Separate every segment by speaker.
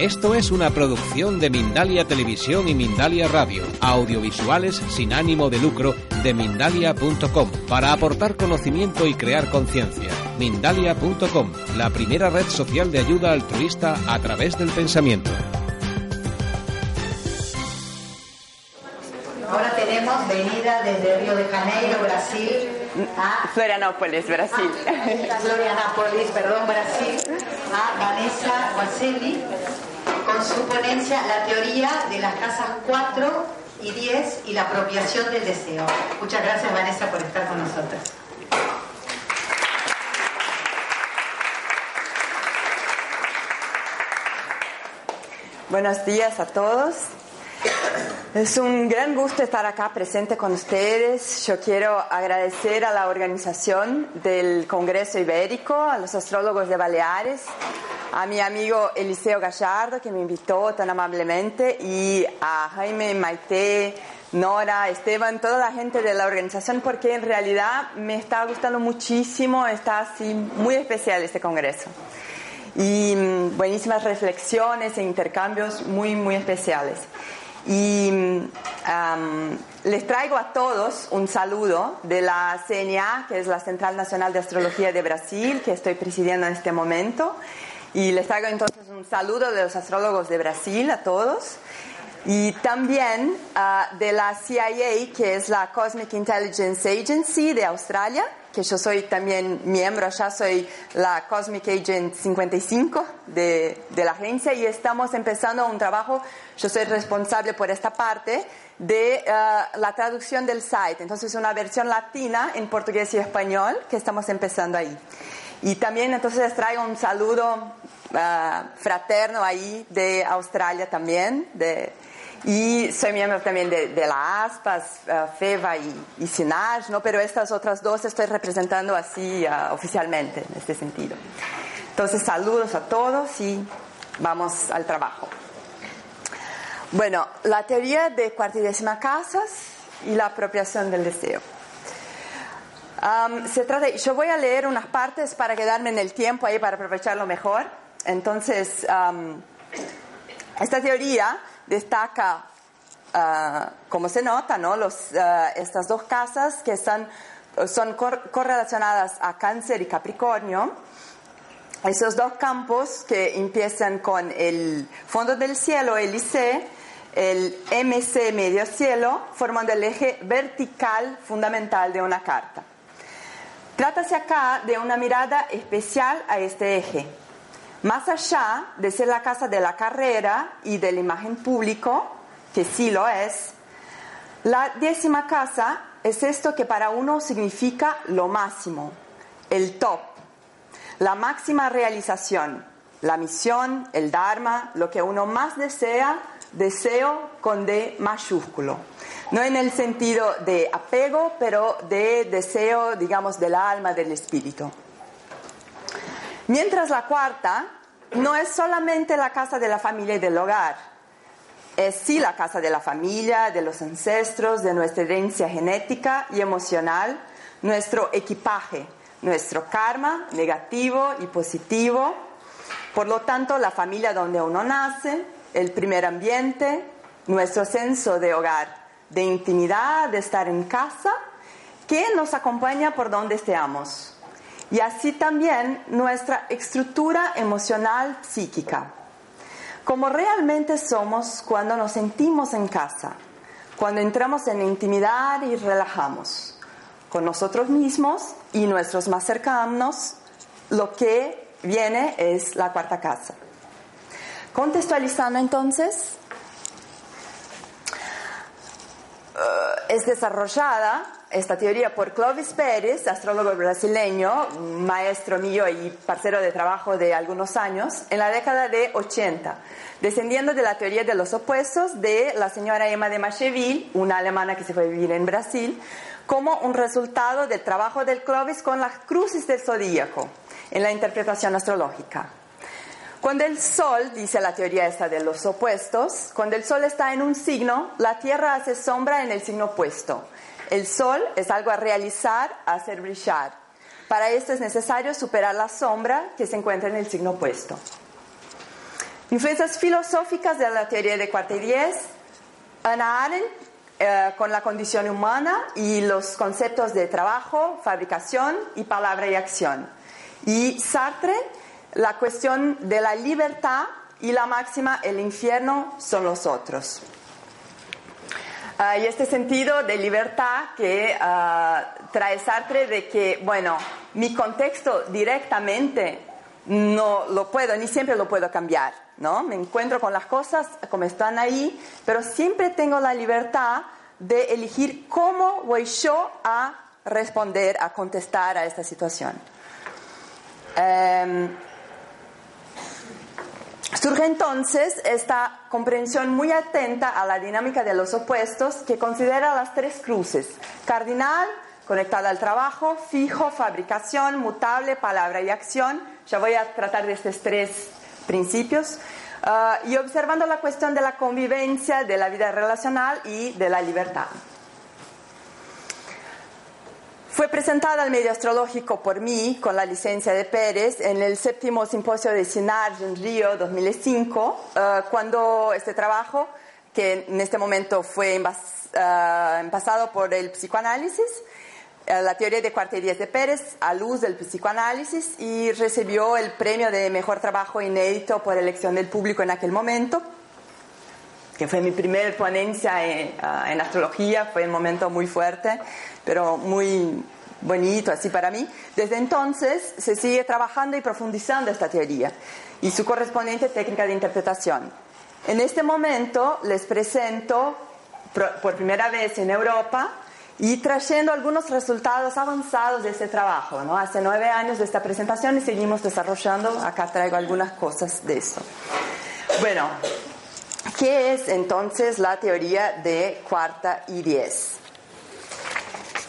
Speaker 1: Esto es una producción de Mindalia Televisión y Mindalia Radio, audiovisuales sin ánimo de lucro de mindalia.com, para aportar conocimiento y crear conciencia. Mindalia.com, la primera red social de ayuda altruista a través del pensamiento.
Speaker 2: Ahora tenemos venida desde Río de Janeiro, Brasil, a
Speaker 3: Florianópolis, Brasil.
Speaker 2: Florianópolis, perdón, Brasil, a Vanessa Guaselli con su ponencia La teoría de las casas 4 y 10 y la apropiación del deseo. Muchas gracias Vanessa por estar con nosotros.
Speaker 3: Buenos días a todos. Es un gran gusto estar acá presente con ustedes. Yo quiero agradecer a la organización del Congreso Ibérico, a los astrólogos de Baleares, a mi amigo Eliseo Gallardo que me invitó tan amablemente y a Jaime, Maite, Nora, Esteban, toda la gente de la organización porque en realidad me está gustando muchísimo, está así muy especial este Congreso y mm, buenísimas reflexiones e intercambios muy, muy especiales. Y les traigo a todos un saludo de la CNA, que es la Central Nacional de Astrología de Brasil, que estoy presidiendo en este momento. Y les traigo entonces un saludo de los astrólogos de Brasil a todos. Y también uh, de la CIA, que es la Cosmic Intelligence Agency de Australia, que yo soy también miembro, ya soy la Cosmic Agent 55 de, de, la agencia y estamos empezando un trabajo, yo soy responsable por esta parte de uh, la traducción del site, entonces una versión latina en portugués y español que estamos empezando ahí. Y también entonces traigo un saludo uh, fraterno ahí de Australia también, de, y soy miembro también de, de la ASPAS, uh, FEVA y, y SINAJ, ¿no? pero estas otras dos estoy representando así uh, oficialmente en este sentido. Entonces, saludos a todos y vamos al trabajo. Bueno, la teoría de cuartidécima casas y la apropiación del deseo. Um, se trata, yo voy a leer unas partes para quedarme en el tiempo ahí para aprovecharlo mejor. Entonces, um, esta teoría destaca, uh, como se nota, ¿no? Uh, estas dos casas que están, son cor correlacionadas a Cáncer y Capricornio. Esos dos campos que empiezan con el fondo del cielo, el IC, el MC medio cielo, formando el eje vertical fundamental de una carta. Trátase acá de una mirada especial a este eje. Más allá de ser la casa de la carrera y de la imagen público, que sí lo es, la décima casa es esto que para uno significa lo máximo, el top, la máxima realización, la misión, el dharma, lo que uno más desea, deseo con D mayúsculo. No en el sentido de apego, pero de deseo, digamos, del alma, del espíritu. Mientras la cuarta no es solamente la casa de la familia y del hogar, es sí la casa de la familia, de los ancestros, de nuestra herencia genética y emocional, nuestro equipaje, nuestro karma negativo y positivo. Por lo tanto, la familia donde uno nace, el primer ambiente, nuestro senso de hogar, de intimidad, de estar en casa, que nos acompaña por donde estemos. Y así también nuestra estructura emocional psíquica. Como realmente somos cuando nos sentimos en casa, cuando entramos en intimidad y relajamos con nosotros mismos y nuestros más cercanos, lo que viene es la cuarta casa. Contextualizando entonces, es desarrollada esta teoría por Clovis Pérez, astrólogo brasileño, maestro mío y parcero de trabajo de algunos años, en la década de 80, descendiendo de la teoría de los opuestos de la señora Emma de Macheville, una alemana que se fue a vivir en Brasil, como un resultado del trabajo del Clovis con las cruces del zodíaco en la interpretación astrológica. Cuando el Sol, dice la teoría esta de los opuestos, cuando el Sol está en un signo, la Tierra hace sombra en el signo opuesto. El Sol es algo a realizar, a hacer brillar. Para esto es necesario superar la sombra que se encuentra en el signo opuesto. Influencias filosóficas de la teoría de diez. Ana Arendt eh, con la condición humana y los conceptos de trabajo, fabricación y palabra y acción. Y Sartre, la cuestión de la libertad y la máxima, el infierno son los otros. Ah, y este sentido de libertad que ah, trae Sartre de que, bueno, mi contexto directamente no lo puedo, ni siempre lo puedo cambiar, ¿no? Me encuentro con las cosas como están ahí, pero siempre tengo la libertad de elegir cómo voy yo a responder, a contestar a esta situación. Em, Surge entonces esta comprensión muy atenta a la dinámica de los opuestos que considera las tres cruces, cardinal, conectada al trabajo, fijo, fabricación, mutable, palabra y acción. Ya voy a tratar de estos tres principios. Ah, y observando la cuestión de la convivencia, de la vida relacional y de la libertad. Fue presentada al medio astrológico por mí, con la licencia de Pérez, en el séptimo simposio de Sinarge en Río 2005, eh, cuando este trabajo, que en este momento fue envasado eh, por el psicoanálisis, eh, la teoría de diez de Pérez, a luz del psicoanálisis, y recibió el premio de mejor trabajo inédito por elección del público en aquel momento que fue mi primera ponencia en, en, astrología, fue un momento muy fuerte pero muy bonito así para mí. Desde entonces se sigue trabajando y profundizando esta teoría y su correspondiente técnica de interpretación. En este momento les presento por primera vez en Europa y trayendo algunos resultados avanzados de ese trabajo. ¿no? Hace nueve años de esta presentación y seguimos desarrollando. Acá traigo algunas cosas de eso. Bueno, ¿qué es entonces la teoría de cuarta y diez?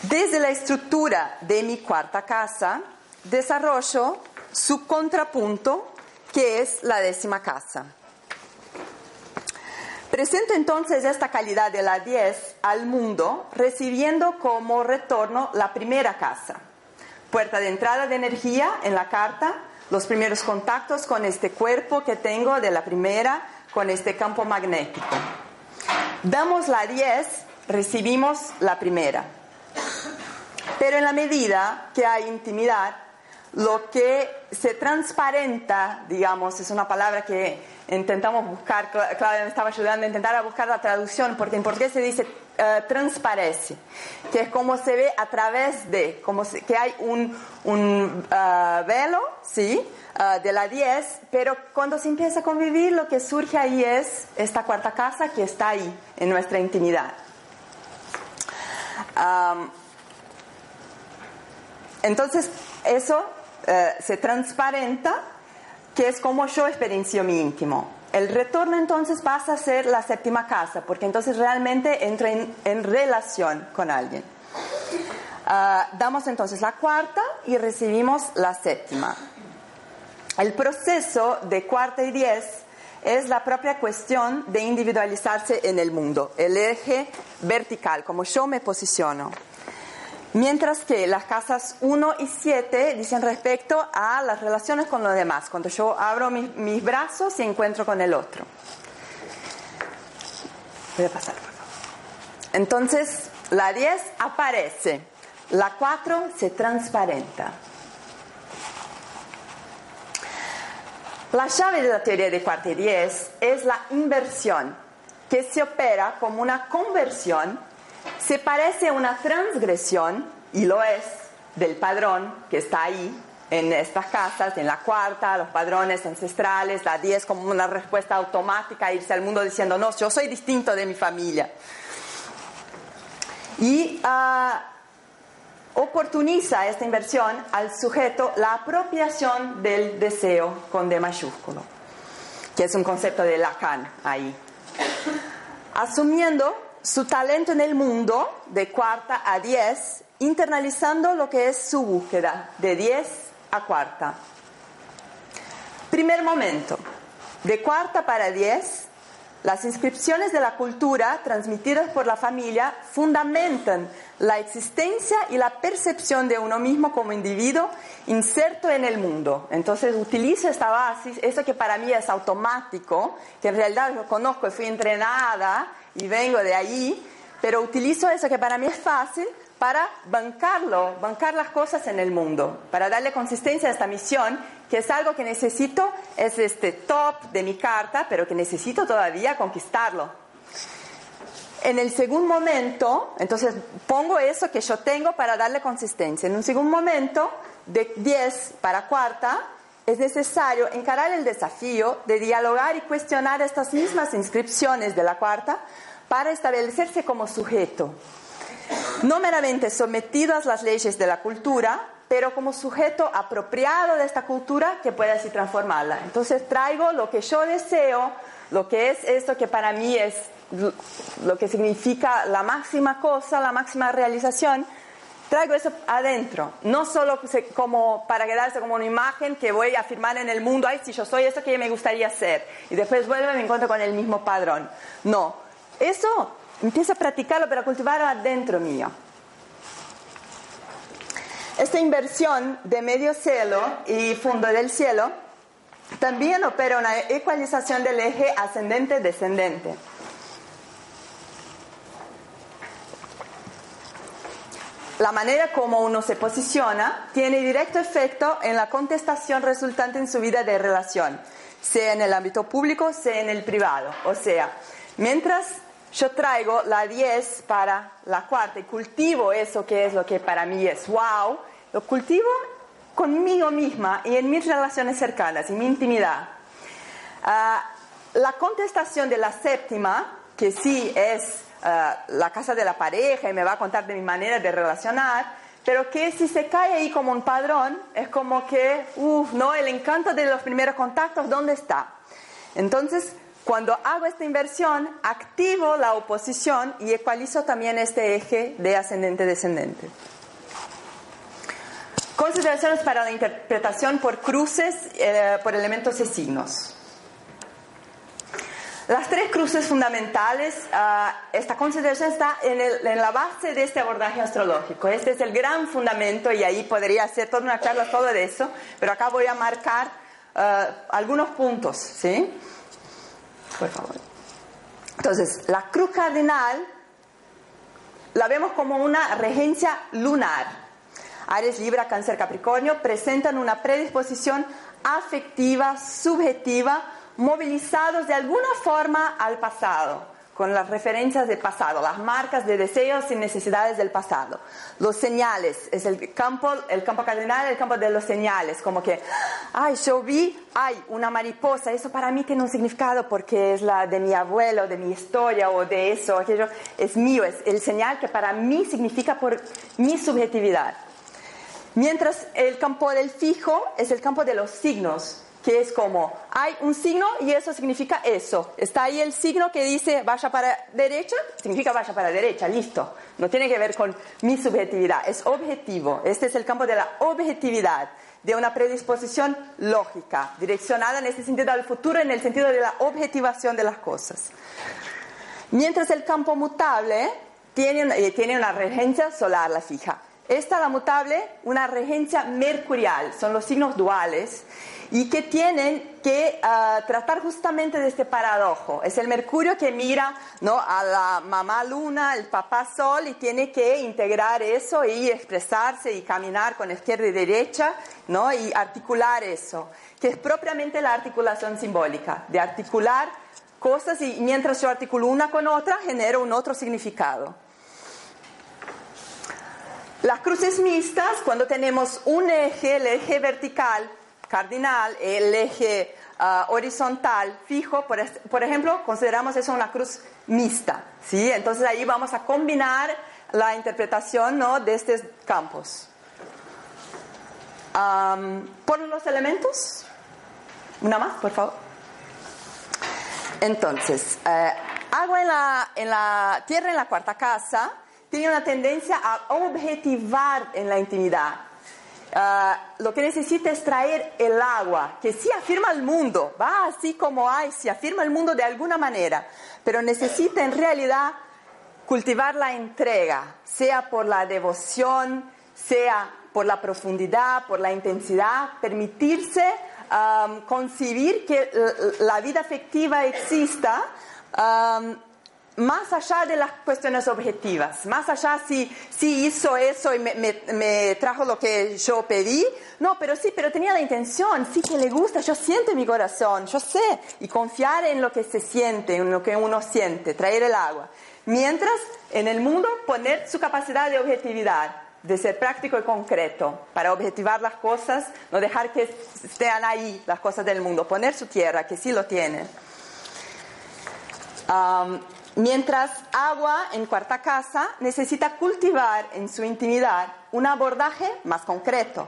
Speaker 3: Desde la estructura de mi cuarta casa, desarrollo su contrapunto, que es la décima casa. Presento entonces esta calidad de la 10 al mundo, recibiendo como retorno la primera casa. Puerta de entrada de energía en la carta, los primeros contactos con este cuerpo que tengo de la primera, con este campo magnético. Damos la 10, recibimos la primera. Pero en la medida que hay intimidad, lo que se transparenta, digamos, es una palabra que intentamos buscar, Claudia me estaba ayudando a intentar buscar la traducción, porque en portugués se dice uh, transparece, que es como se ve a través de, como que hay un, uh, velo, ¿sí? Uh, de la 10, pero cuando se empieza a convivir, lo que surge ahí es esta cuarta casa que está ahí, en nuestra intimidad. Entonces, eso eh, se transparenta, que es como yo experiencio mi íntimo. El retorno entonces pasa a ser la séptima casa, porque entonces realmente entro en, relación con alguien. Ah, damos entonces la cuarta y recibimos la séptima. El proceso de cuarta y diez es la propia cuestión de individualizarse en el mundo, el eje vertical, como yo me posiciono. Mientras que las casas 1 y 7 dicen respecto a las relaciones con los demás, cuando yo abro mis, brazos y encuentro con el otro. Voy a pasar, por favor. Entonces, la 10 aparece, la 4 se transparenta. La llave de la teoría de cuarta y 10 es la inversión, que se opera como una conversión se parece a una transgresión, y lo es, del padrón que está ahí en estas casas, en la cuarta, los padrones ancestrales, la diez como una respuesta automática irse al mundo diciendo, no, yo soy distinto de mi familia. Y ah, oportuniza esta inversión al sujeto la apropiación del deseo con D mayúsculo, que es un concepto de Lacan ahí. Asumiendo su talento en el mundo de cuarta a diez, internalizando lo que es su búsqueda de diez a cuarta. Primer momento, de cuarta para diez, las inscripciones de la cultura transmitidas por la familia fundamentan la existencia y la percepción de uno mismo como individuo inserto en el mundo. Entonces utilizo esta base, eso que para mí es automático, que en realidad lo conozco y fui entrenada y vengo de allí, pero utilizo eso que para mí es fácil para bancarlo, bancar las cosas en el mundo, para darle consistencia a esta misión, que es algo que necesito, es este top de mi carta, pero que necesito todavía conquistarlo. En el segundo momento, entonces pongo eso que yo tengo para darle consistencia. En un segundo momento, de 10 para cuarta, es necesario encarar el desafío de dialogar y cuestionar estas mismas inscripciones de la cuarta para establecerse como sujeto. No meramente sometido a las leyes de la cultura, pero como sujeto apropiado de esta cultura que pueda así transformarla. Entonces traigo lo que yo deseo, lo que es esto que para mí es lo que significa la máxima cosa, la máxima realización, traigo eso adentro, no solo como para quedarse como una imagen que voy a afirmar en el mundo, ay, si yo soy eso que me gustaría ser, y después vuelvo y me encuentro con el mismo padrón. No, eso empiezo a practicarlo para cultivarlo adentro mío. Esta inversión de medio cielo y fondo del cielo también opera una ecualización del eje ascendente-descendente. La manera como uno se posiciona tiene directo efecto en la contestación resultante en su vida de relación, sea en el ámbito público, sea en el privado. O sea, mientras yo traigo la 10 para la cuarta y cultivo eso que es lo que para mí es wow, lo cultivo conmigo misma y en mis relaciones cercanas, y mi intimidad. Ah, la contestación de la séptima, que sí es eh, la casa de la pareja y me va a contar de mi manera de relacionar, pero que si se cae ahí como un padrón, es como que, uff, no, el encanto de los primeros contactos, ¿dónde está? Entonces, cuando hago esta inversión, activo la oposición y ecualizo también este eje de ascendente-descendente. Consideraciones para la interpretación por cruces, eh, por elementos y signos. Las tres cruces fundamentales, ah, esta consideración está en, la base de este abordaje astrológico. Este es el gran fundamento y ahí podría hacer toda una charla todo de eso, pero acá voy a marcar ah, algunos puntos, ¿sí? Por favor. Entonces, la cruz cardinal la vemos como una regencia lunar. Aries, Libra, Cáncer, Capricornio presentan una predisposición afectiva, subjetiva, movilizados de alguna forma al pasado, con las referencias del pasado, las marcas de deseos y necesidades del pasado. Los señales, es el campo, el campo cardinal, el campo de los señales, como que, ay, yo vi, ay, una mariposa, eso para mí tiene un significado porque es la de mi abuelo, de mi historia o de eso, aquello, es mío, es el señal que para mí significa por mi subjetividad. Mientras el campo del fijo es el campo de los signos, que es como, hay un signo y eso significa eso. Está ahí el signo que dice vaya para derecha, significa vaya para derecha, listo. No tiene que ver con mi subjetividad, es objetivo. Este es el campo de la objetividad, de una predisposición lógica, direccionada en este sentido al futuro, en el sentido de la objetivación de las cosas. Mientras el campo mutable tiene eh, tiene una regencia solar, la fija. Esta, la mutable, una regencia mercurial, son los signos duales y que tienen que ah, tratar justamente de este paradojo. Es el Mercurio que mira ¿no? a la mamá luna, el papá sol y tiene que integrar eso y expresarse y caminar con izquierda y derecha ¿no? y articular eso, que es propiamente la articulación simbólica, de articular cosas y mientras yo articulo una con otra genero un otro significado. Las cruces mixtas, cuando tenemos un eje, el eje vertical, cardinal, el eje ah, horizontal fijo, por, ejemplo, consideramos eso una cruz mixta, ¿sí? Entonces ahí vamos a combinar la interpretación ¿no? de estos campos. por los elementos, una más, por favor. Entonces, eh, agua en la, en la tierra en la cuarta casa tiene una tendencia a objetivar en la intimidad Ah, lo que necesita es traer el agua, que sí afirma el mundo, va así como hay, se afirma el mundo de alguna manera, pero necesita en realidad cultivar la entrega, sea por la devoción, sea por la profundidad, por la intensidad, permitirse um, concebir que la vida afectiva exista um, más allá de las cuestiones objetivas, más allá si, si hizo eso y me, me, trajo lo que yo pedí, no, pero sí, pero tenía la intención, sí que le gusta, yo siento en mi corazón, yo sé, y confiar en lo que se siente, en lo que uno siente, traer el agua. Mientras en el mundo poner su capacidad de objetividad, de ser práctico y concreto, para objetivar las cosas, no dejar que estén ahí las cosas del mundo, poner su tierra, que sí lo tiene. Mientras agua en cuarta casa necesita cultivar en su intimidad un abordaje más concreto,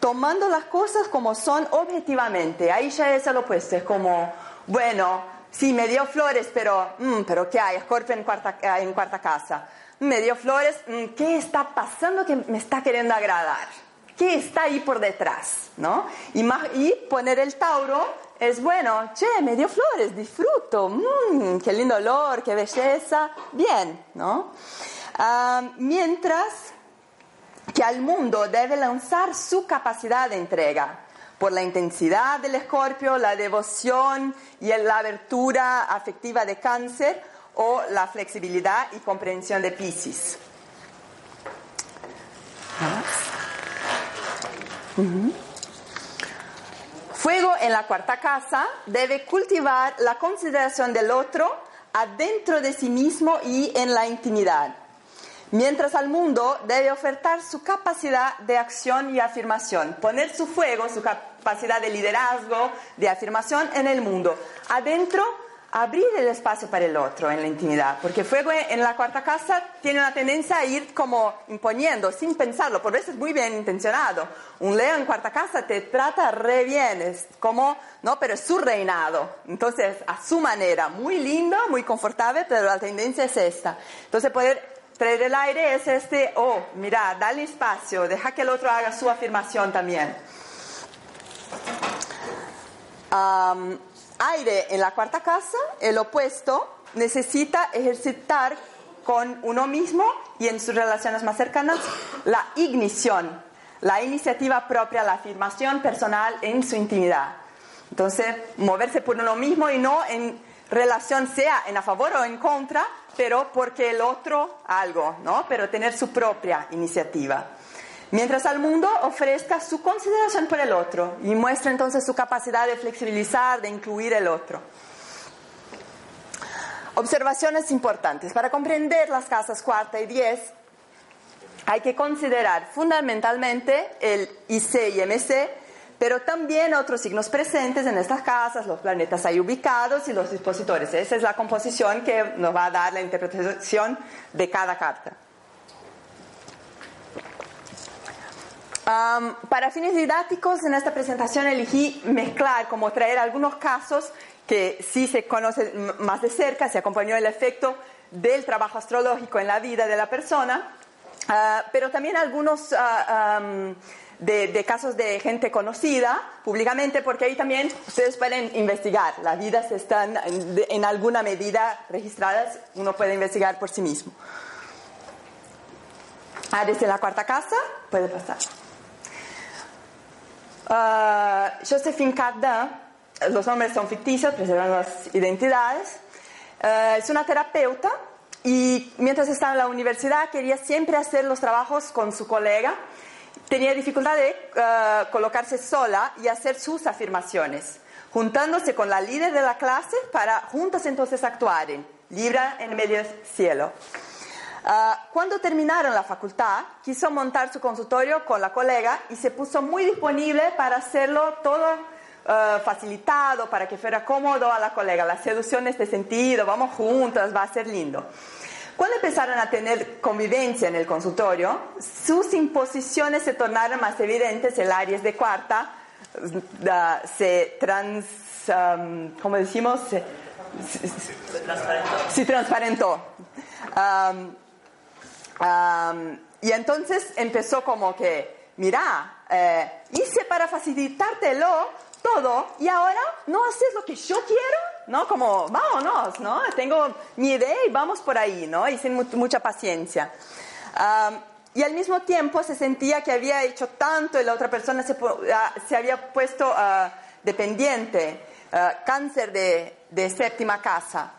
Speaker 3: tomando las cosas como son objetivamente. Ahí ya es el opuesto, es como, bueno, Sí, me dio flores, pero, mm, pero ¿qué hay? Scorpio en cuarta, eh, en cuarta casa. Me dio flores, mm, ¿qué está pasando que me está queriendo agradar? ¿Qué está ahí por detrás? ¿no? Y, y poner el Tauro es bueno, che, me dio flores, disfruto, mmm, qué lindo olor, qué belleza, bien, ¿no? Ah, mientras que al mundo debe lanzar su capacidad de entrega, por la intensidad del escorpio, la devoción y la abertura afectiva de cáncer o la flexibilidad y comprensión de Pisces. Fuego en la cuarta casa debe cultivar la consideración del otro adentro de sí mismo y en la intimidad mientras al mundo debe ofertar su capacidad de acción y afirmación, poner su fuego, su capacidad de liderazgo, de afirmación en el mundo. Adentro, abrir el espacio para el otro en la intimidad, porque fuego en la cuarta casa tiene una tendencia a ir como imponiendo, sin pensarlo, por veces muy bien intencionado. Un Leo en cuarta casa te trata re bien, es como, ¿no? Pero es su reinado. Entonces, a su manera, muy lindo, muy confortable, pero la tendencia es esta. Entonces, poder Traer el aire es este, oh, mira, dale espacio, deja que el otro haga su afirmación también. Aire en la cuarta casa, el opuesto, necesita ejercitar con uno mismo y en sus relaciones más cercanas la ignición, la iniciativa propia, la afirmación personal en su intimidad. Entonces, moverse por uno mismo y no en relación sea en a favor o en contra, pero porque el otro algo, ¿no? Pero tener su propia iniciativa. Mientras al mundo ofrezca su consideración por el otro y muestra entonces su capacidad de flexibilizar, de incluir el otro. Observaciones importantes. Para comprender las casas cuarta y diez, hay que considerar fundamentalmente el IC y MC pero también otros signos presentes en estas casas, los planetas ahí ubicados y los dispositores. Esa es la composición que nos va a dar la interpretación de cada carta. Para fines didácticos, en esta presentación elegí mezclar, como traer algunos casos que sí se conocen más de cerca, se acompañó el efecto del trabajo astrológico en la vida de la persona, ah, pero también algunos... Uh, de, casos de gente conocida públicamente, porque ahí también ustedes pueden investigar. Las vidas están en, alguna medida registradas, uno puede investigar por sí mismo. Ah, desde la cuarta casa, puede pasar. Uh, Josephine Cardin, los nombres son ficticios, preservan las identidades. Uh, es una terapeuta y mientras estaba en la universidad quería siempre hacer los trabajos con su colega tenía dificultad de eh, colocarse sola y hacer sus afirmaciones, juntándose con la líder de la clase para juntos entonces actuar Libra en medio cielo. Eh, cuando terminaron la facultad, quiso montar su consultorio con la colega y se puso muy disponible para hacerlo todo eh, facilitado, para que fuera cómodo a la colega. La seducción en este sentido, vamos juntos, va a ser lindo. Cuando empezaron a tener convivencia en el consultorio, sus imposiciones se tornaron más evidentes, el Aries de cuarta se trans, um, ¿cómo decimos? Se, transparentó. transparentó. Um, um, y entonces empezó como que, mira, eh, hice para facilitártelo todo y ahora no haces lo que yo quiero ¿no? Como, vámonos, ¿no? Tengo mi idea y vamos por ahí, ¿no? Y sin mucha paciencia. y al mismo tiempo se sentía que había hecho tanto y la otra persona se, ah, se había puesto uh, dependiente, uh, cáncer de, de, séptima casa,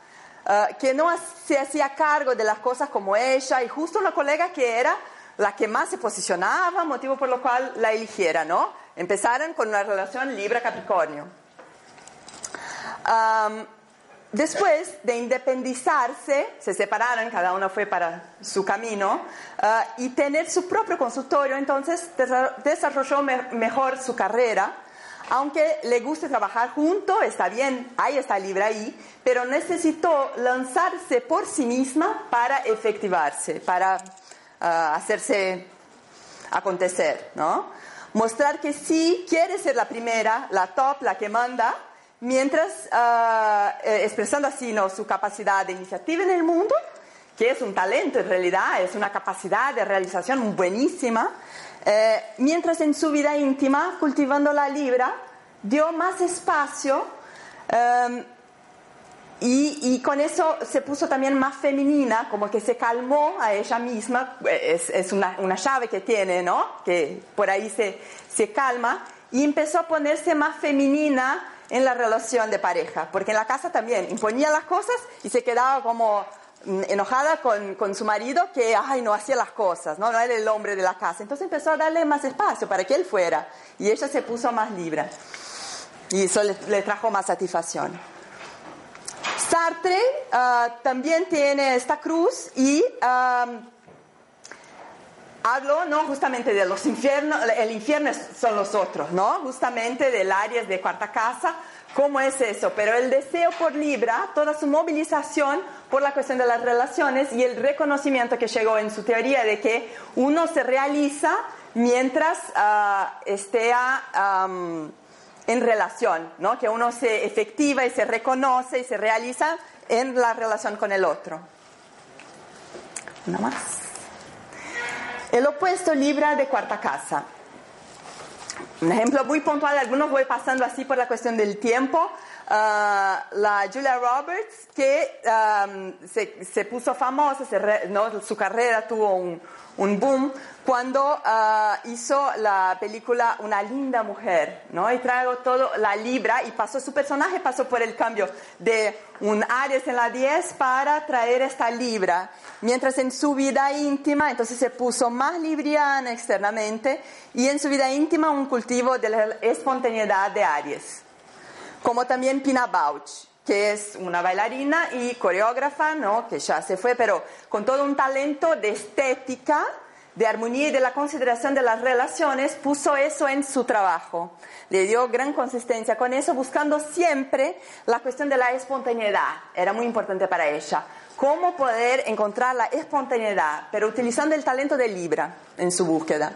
Speaker 3: uh, que no se hacía cargo de las cosas como ella y justo una colega que era la que más se posicionaba, motivo por lo cual la eligiera, ¿no? Empezaron con una relación Libra-Capricornio. después de independizarse, se separaron, cada uno fue para su camino, uh, y tener su propio consultorio, entonces desarrolló mejor su carrera, aunque le guste trabajar junto, está bien, ahí está libre ahí, pero necesitó lanzarse por sí misma para efectivarse, para hacerse acontecer, ¿no? Mostrar que sí quiere ser la primera, la top, la que manda, mientras ah, eh, expresando así ¿no? su capacidad de iniciativa en el mundo, que es un talento en realidad, es una capacidad de realización buenísima, eh, mientras en su vida íntima, cultivando la libra, dio más espacio em, y, con eso se puso también más femenina, como que se calmó a ella misma, es, una, una, llave que tiene, ¿no? Que por ahí se, se calma, y empezó a ponerse más femenina en la relación de pareja, porque en la casa también imponía las cosas y se quedaba como enojada con, con, su marido que ay, no hacía las cosas, ¿no? era el hombre de la casa. Entonces empezó a darle más espacio para que él fuera y ella se puso más libre y eso le trajo más satisfacción. Sartre ah, también tiene esta cruz y hablo no justamente de los infiernos, el infierno son los otros, no justamente del área de cuarta casa, cómo es eso, pero el deseo por Libra, toda su movilización por la cuestión de las relaciones y el reconocimiento que llegó en su teoría de que uno se realiza mientras uh, esté en relación, ¿no? que uno se efectiva y se reconoce y se realiza en la relación con el otro. Una más. El opuesto Libra de cuarta casa. Un ejemplo muy puntual, algunos voy pasando así por la cuestión del tiempo. Ah, la Julia Roberts, que se, se, puso famosa, ¿no? su carrera tuvo un, un boom cuando ah, hizo la película Una linda mujer, ¿no? Y traigo todo la libra y pasó su personaje, pasó por el cambio de un Aries en la 10 para traer esta libra. Mientras en su vida íntima, entonces se puso más libriana externamente y en su vida íntima un cultivo de la espontaneidad de Aries. Como también Pina Bausch que es una bailarina y coreógrafa, ¿no? que ya se fue, pero con todo un talento de estética, de armonía y de la consideración de las relaciones, puso eso en su trabajo. Le dio gran consistencia con eso, buscando siempre la cuestión de la espontaneidad. Era muy importante para ella. Cómo poder encontrar la espontaneidad, pero utilizando el talento de Libra en su búsqueda.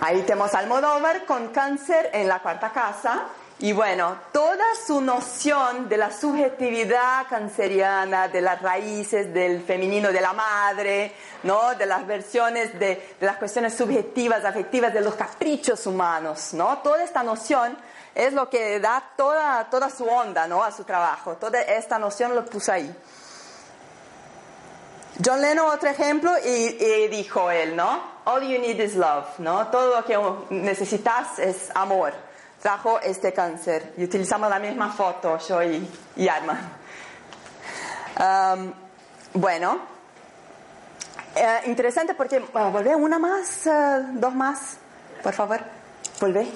Speaker 3: Ahí tenemos Almodóvar con cáncer en la cuarta casa y bueno, toda su noción de la subjetividad canceriana, de las raíces del femenino de la madre, ¿no? de las versiones de, las cuestiones subjetivas, afectivas, de los caprichos humanos, ¿no? toda esta noción es lo que da toda, toda su onda ¿no? a su trabajo. Toda esta noción lo puso ahí. John Lennon, otro ejemplo, y, dijo él, ¿no? All you need is love, ¿no? Todo lo que necesitas es amor trajo este cáncer y utilizamos la misma foto, yo y, y Arma. bueno, eh, interesante porque, uh, volvé una más, eh, dos más, por favor, volvé.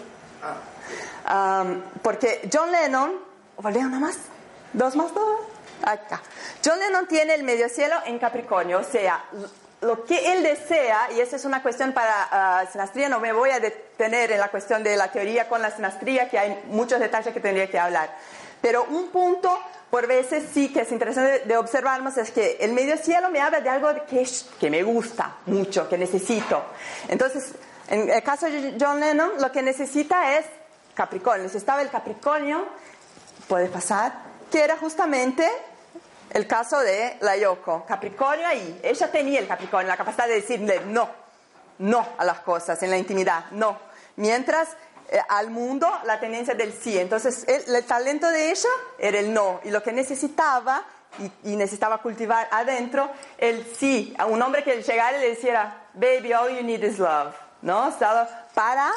Speaker 3: porque John Lennon, volvé una más, dos más, dos. Acá. John Lennon tiene el medio cielo en Capricornio, o sea, lo que él desea, y esa es una cuestión para uh, sinastría, no me voy a detener en la cuestión de la teoría con la sinastría, que hay muchos detalles que tendría que hablar. Pero un punto, por veces sí que es interesante de observarnos, es que el medio cielo me habla de algo que, que me gusta mucho, que necesito. Entonces, en el caso de John Lennon, lo que necesita es Capricornio. Necesitaba el Capricornio, puede pasar, que era justamente el caso de la Yoko, Capricornio ahí, ella tenía el Capricornio, la capacidad de decirle no, no a las cosas en la intimidad, no. Mientras eh, al mundo la tendencia del sí. Entonces, el, talento de ella era el no. Y lo que necesitaba, y, necesitaba cultivar adentro, el sí. A un hombre que llegara y le dijera, baby, all you need is love. ¿No? Para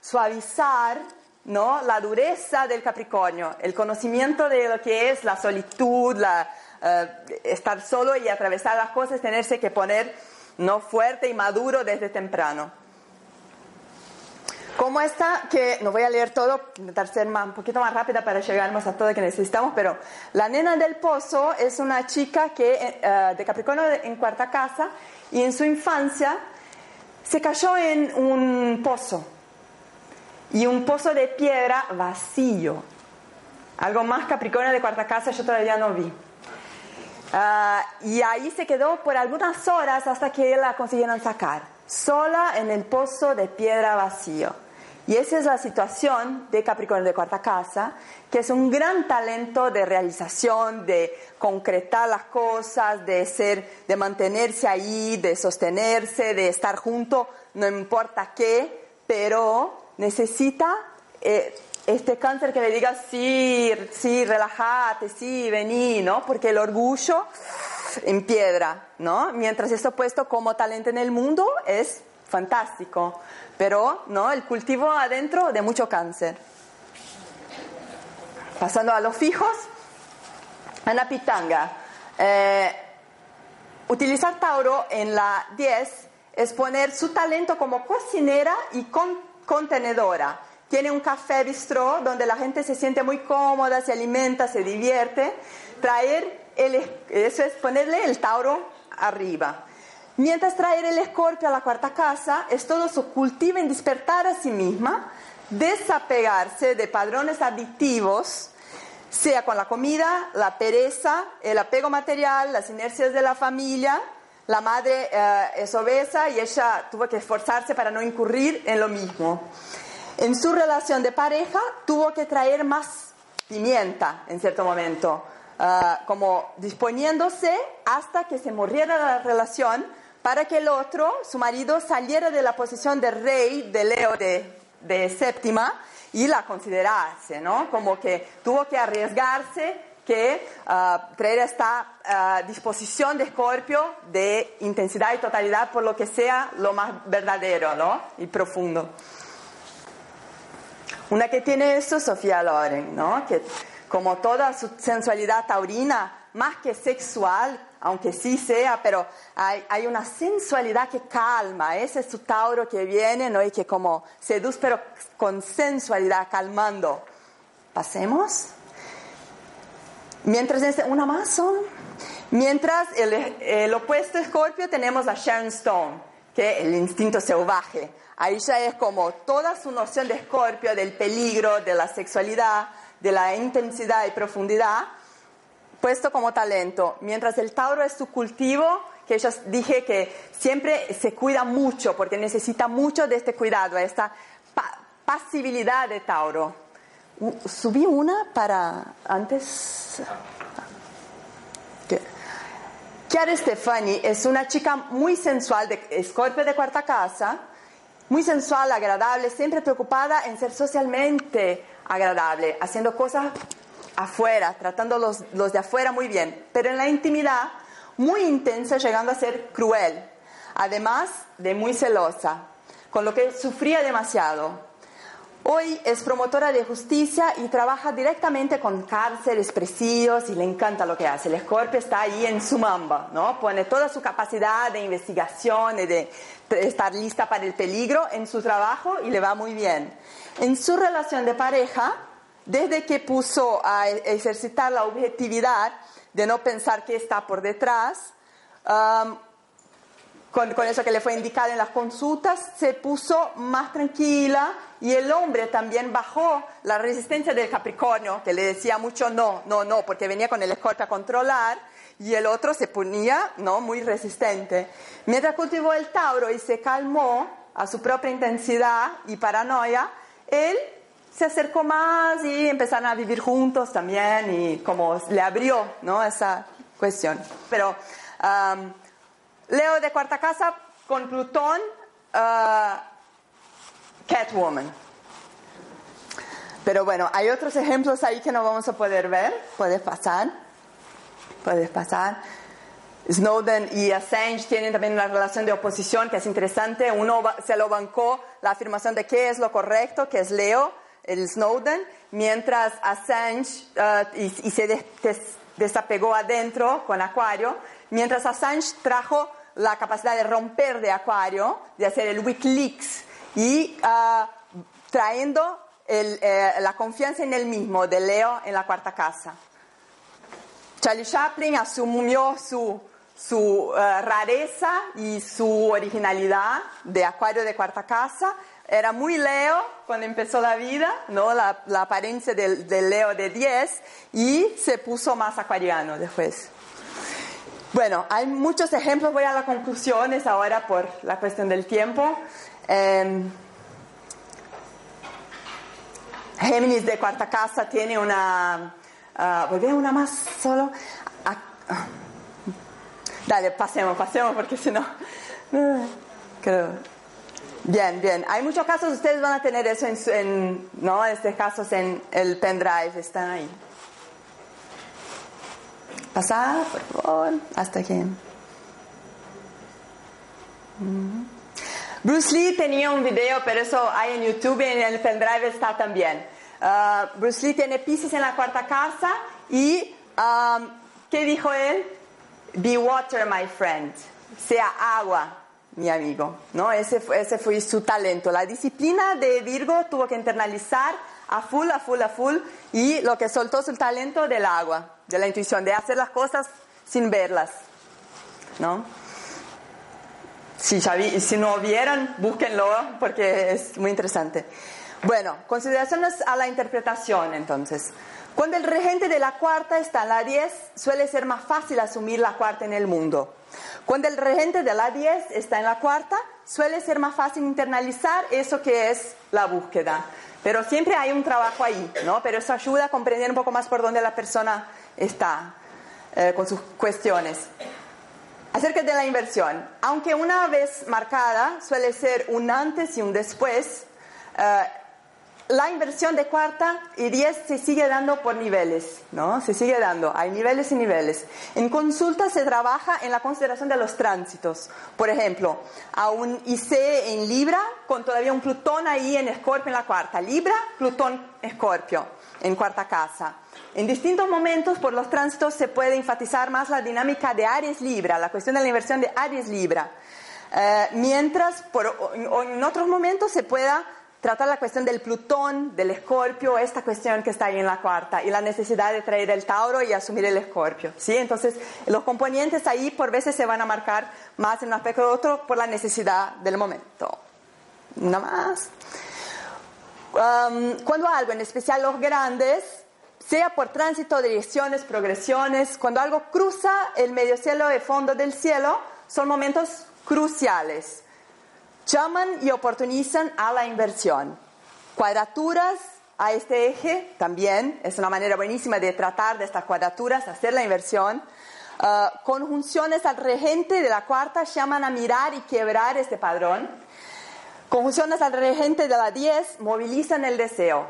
Speaker 3: suavizar ¿no? la dureza del Capricornio, el conocimiento de lo que es la solitud, la, estar solo y atravesar las cosas, tenerse que poner no fuerte y maduro desde temprano. Como esta, que no voy a leer todo, intentar ser más, un poquito más rápida para llegarnos a todo lo que necesitamos, pero la nena del pozo es una chica que, uh, de Capricornio en cuarta casa y en su infancia se cayó en un pozo y un pozo de piedra vacío. Algo más Capricornio de cuarta casa yo todavía no vi. Uh, y ahí se quedó por algunas horas hasta que la consiguieron sacar, sola en el pozo de piedra vacío. Y esa es la situación de Capricornio de cuarta casa, que es un gran talento de realización, de concretar las cosas, de ser, de mantenerse ahí, de sostenerse, de estar junto, no importa qué, pero necesita eh, este cáncer que le diga sí, sí, relájate, sí, vení, ¿no? Porque el orgullo en piedra, ¿no? Mientras está puesto como talento en el mundo es fantástico, pero, ¿no? El cultivo adentro de mucho cáncer. Pasando a los fijos, Ana Pitanga. Eh, utilizar Tauro en la 10 es poner su talento como cocinera y con, contenedora tiene un café bistró donde la gente se siente muy cómoda, se alimenta, se divierte. Traer el, eso es ponerle el Tauro arriba. Mientras traer el escorpio a la cuarta casa es todo su cultivo en despertar a sí misma, desapegarse de padrones adictivos, sea con la comida, la pereza, el apego material, las inercias de la familia. La madre eh, es obesa y ella tuvo que esforzarse para no incurrir en lo mismo. En su relación de pareja tuvo que traer más pimienta en cierto momento, uh, como disponiéndose hasta que se muriera la relación para que el otro, su marido, saliera de la posición de rey de Leo de, de séptima y la considerase, ¿no? Como que tuvo que arriesgarse que uh, traer esta uh, disposición de Escorpio de intensidad y totalidad por lo que sea lo más verdadero, ¿no? Y profundo. Una que tiene esto, Sofía Loren, ¿no? Que como toda su sensualidad taurina, más que sexual, aunque sí sea, pero hay, una sensualidad que calma. Ese es su Tauro que viene, ¿no? Y que como seduce, pero con sensualidad, calmando. Pasemos. Mientras, una más son. Mientras el, el opuesto Escorpio tenemos a Sharon Stone, que es el instinto salvaje. Ahí ya es como toda su noción de escorpio, del peligro, de la sexualidad, de la intensidad y profundidad, puesto como talento. Mientras el Tauro es su cultivo, que yo dije que siempre se cuida mucho, porque necesita mucho de este cuidado, esta pa pasibilidad de Tauro. subí una para antes. Chiara Stefani es una chica muy sensual, de escorpio de cuarta casa, muy sensual, agradable, siempre preocupada en ser socialmente agradable, haciendo cosas afuera, tratando los, los de afuera muy bien, pero en la intimidad muy intensa, llegando a ser cruel, además de muy celosa, con lo que sufría demasiado. Hoy es promotora de justicia y trabaja directamente con cárceles, presidios y le encanta lo que hace. El Escorpio está ahí en su mamba, ¿no? Pone toda su capacidad de investigación y de estar lista para el peligro en su trabajo y le va muy bien. En su relación de pareja, desde que puso a e-, ejercitar la objetividad de no pensar qué está por detrás, um, con, con, eso que le fue indicado en las consultas, se puso más tranquila y el hombre también bajó la resistencia del Capricornio, que le decía mucho no, no, no, porque venía con el escorpio a controlar y el otro se ponía no muy resistente. Mientras cultivó el Tauro y se calmó a su propia intensidad y paranoia, él se acercó más y empezaron a vivir juntos también y como le abrió ¿no? esa cuestión. Pero um, Leo de cuarta casa con Plutón, uh, Catwoman. Pero bueno, hay otros ejemplos ahí que no vamos a poder ver. Puedes pasar. Puedes pasar. Snowden y Assange tienen también una relación de oposición que es interesante. Uno se lo bancó la afirmación de qué es lo correcto, que es Leo, el Snowden, mientras Assange uh, y, se desapegó adentro con Acuario, mientras Assange trajo la capacidad de romper de Acuario, de hacer el Wikileaks y uh, trayendo el, eh, la confianza en el mismo de Leo en la cuarta casa. Charlie Chaplin asumió su su eh, rareza y su originalidad de Acuario de cuarta casa. Era muy Leo cuando empezó la vida, ¿no? la, apariencia del, Leo de 10 y se puso más acuariano después. Bueno, hay muchos ejemplos, voy a las conclusiones ahora por la cuestión del tiempo. Em, Géminis de cuarta casa tiene una... Uh, ¿Volví una más solo? Ah, Dale, pasemos, pasemos porque si no... Creo. Bien, bien. Hay muchos casos, ustedes van a tener eso en, en ¿no? Estos casos en el pendrive, están ahí. Pasar, por favor, hasta aquí. Bruce Lee tenía un video, pero eso hay en YouTube y en el pendrive está también. Uh, Bruce Lee tiene Pisces en la cuarta casa y, um, ¿qué dijo él? Be water, my friend. Sea agua, mi amigo. ¿no? Ese, ese fue su talento. La disciplina de Virgo tuvo que internalizar a full, a full, a full, y lo que soltó su talento del agua, de la intuición, de hacer las cosas sin verlas. ¿no? Si, si no vieron, búsquenlo porque es muy interesante. Bueno, consideraciones a la interpretación entonces. Cuando el regente de la cuarta está en la 10, suele ser más fácil asumir la cuarta en el mundo. Cuando el regente de la 10 está en la cuarta, suele ser más fácil internalizar eso que es la búsqueda. Pero siempre hay un trabajo ahí, ¿no? Pero eso ayuda a comprender un poco más por dónde la persona está eh, con sus cuestiones. Acerca de la inversión, aunque una vez marcada suele ser un antes y un después, eh, la inversión de cuarta y diez se sigue dando por niveles, ¿no? Se sigue dando, hay niveles y niveles. En consulta se trabaja en la consideración de los tránsitos. Por ejemplo, a un IC en Libra con todavía un Plutón ahí en Escorpio en la cuarta. Libra, Plutón, Escorpio en cuarta casa. En distintos momentos por los tránsitos se puede enfatizar más la dinámica de Aries Libra, la cuestión de la inversión de Aries Libra. Eh, mientras por, en otros momentos se pueda tratar la cuestión del Plutón, del Escorpio, esta cuestión que está ahí en la cuarta, y la necesidad de traer el Tauro y asumir el Escorpio. ¿sí? Entonces, los componentes ahí por veces se van a marcar más en un aspecto u otro por la necesidad del momento. Nada más. Um, cuando algo, en especial los grandes, sea por tránsito, direcciones, progresiones, cuando algo cruza el medio cielo y fondo del cielo, son momentos cruciales llaman y oportunizan a la inversión. Cuadraturas a este eje también es una manera buenísima de tratar de estas cuadraturas, hacer la inversión. Uh, conjunciones al regente de la cuarta llaman a mirar y quebrar este padrón. Conjunciones al regente de la 10 movilizan el deseo.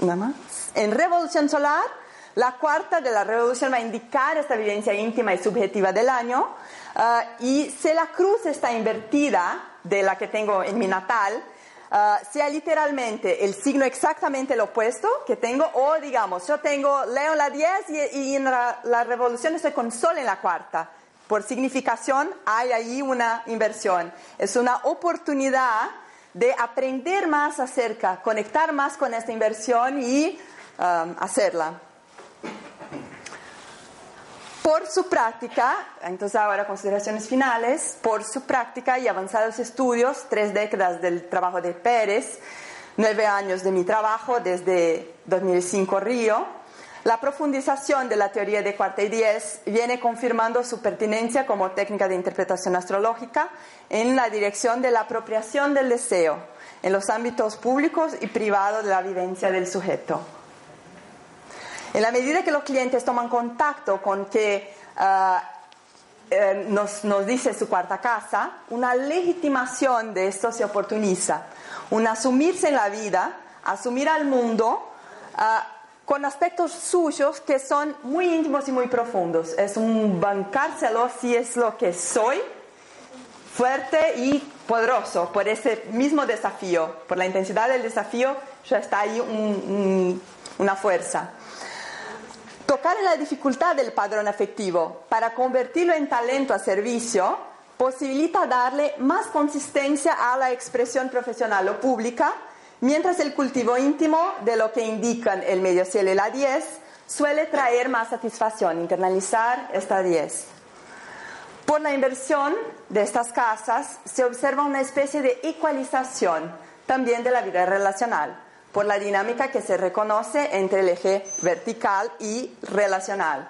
Speaker 3: Nada más. En revolución solar, la cuarta de la revolución va a indicar esta vivencia íntima y subjetiva del año. Uh, y si la cruz está invertida, de la que tengo en mi natal, ah, sea literalmente el signo exactamente el opuesto que tengo, o digamos, yo tengo Leo en la 10 y, en la, revolución estoy con Sol en la cuarta. Por significación hay ahí una inversión. Es una oportunidad de aprender más acerca, conectar más con esta inversión y ah, hacerla por su práctica, entonces ahora consideraciones finales, por su práctica y avanzados estudios, tres décadas del trabajo de Pérez, nueve años de mi trabajo desde 2005 Río, la profundización de la teoría de cuarta y diez viene confirmando su pertinencia como técnica de interpretación astrológica en la dirección de la apropiación del deseo en los ámbitos públicos y privados de la vivencia del sujeto. En la medida que los clientes toman contacto con que ah, eh, nos, dice su cuarta casa, una legitimación de esto se oportuniza, un asumirse en la vida asumir al mundo ah, con aspectos suyos que son muy íntimos y muy profundos. Es un bancárselo si es lo que soy, fuerte y poderoso por ese mismo desafío, por la intensidad del desafío, ya está ahí una fuerza. Tocar en la dificultad del padrón afectivo para convertirlo en talento a servicio posibilita darle más consistencia a la expresión profesional o pública, mientras el cultivo íntimo de lo que indican el medio cielo y la 10 suele traer más satisfacción, internalizar esta 10. Por la inversión de estas casas se observa una especie de ecualización también de la vida relacional por la dinámica que se reconoce entre el eje vertical y relacional,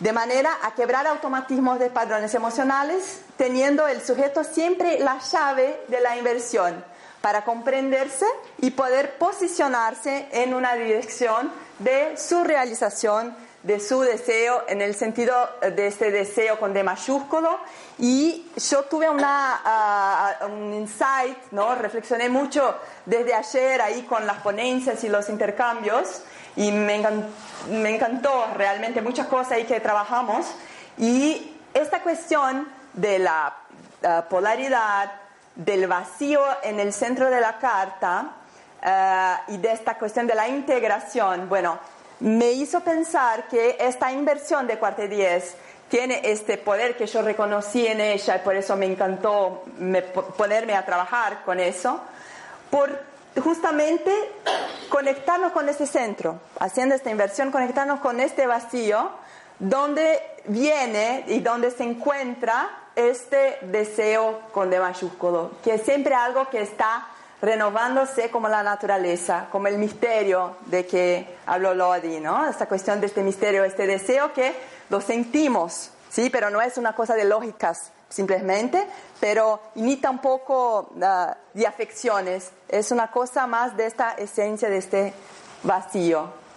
Speaker 3: de manera a quebrar automatismos de padrones emocionales, teniendo el sujeto siempre la llave de la inversión para comprenderse y poder posicionarse en una dirección de su realización de su deseo en el sentido de este deseo con D mayúsculo y yo tuve una, ah, un insight, ¿no? reflexioné mucho desde ayer ahí con las ponencias y los intercambios y me encantó, me encantó realmente muchas cosas ahí que trabajamos y esta cuestión de la ah, polaridad, del vacío en el centro de la carta ah, y de esta cuestión de la integración, bueno, me hizo pensar que esta inversión de cuarta 10 tiene este poder que yo reconocí en ella y por eso me encantó ponerme a trabajar con eso, por justamente conectarnos con este centro, haciendo esta inversión, conectarnos con este vacío, donde viene y donde se encuentra este deseo con D mayúsculo, que es siempre algo que está renovándose como la naturaleza, como el misterio de que habló Lodi, ¿no? Esta cuestión de este misterio, este deseo que lo sentimos, ¿sí? Pero no es una cosa de lógicas simplemente, pero imita un poco de afecciones, es una cosa más de esta esencia, de este vacío.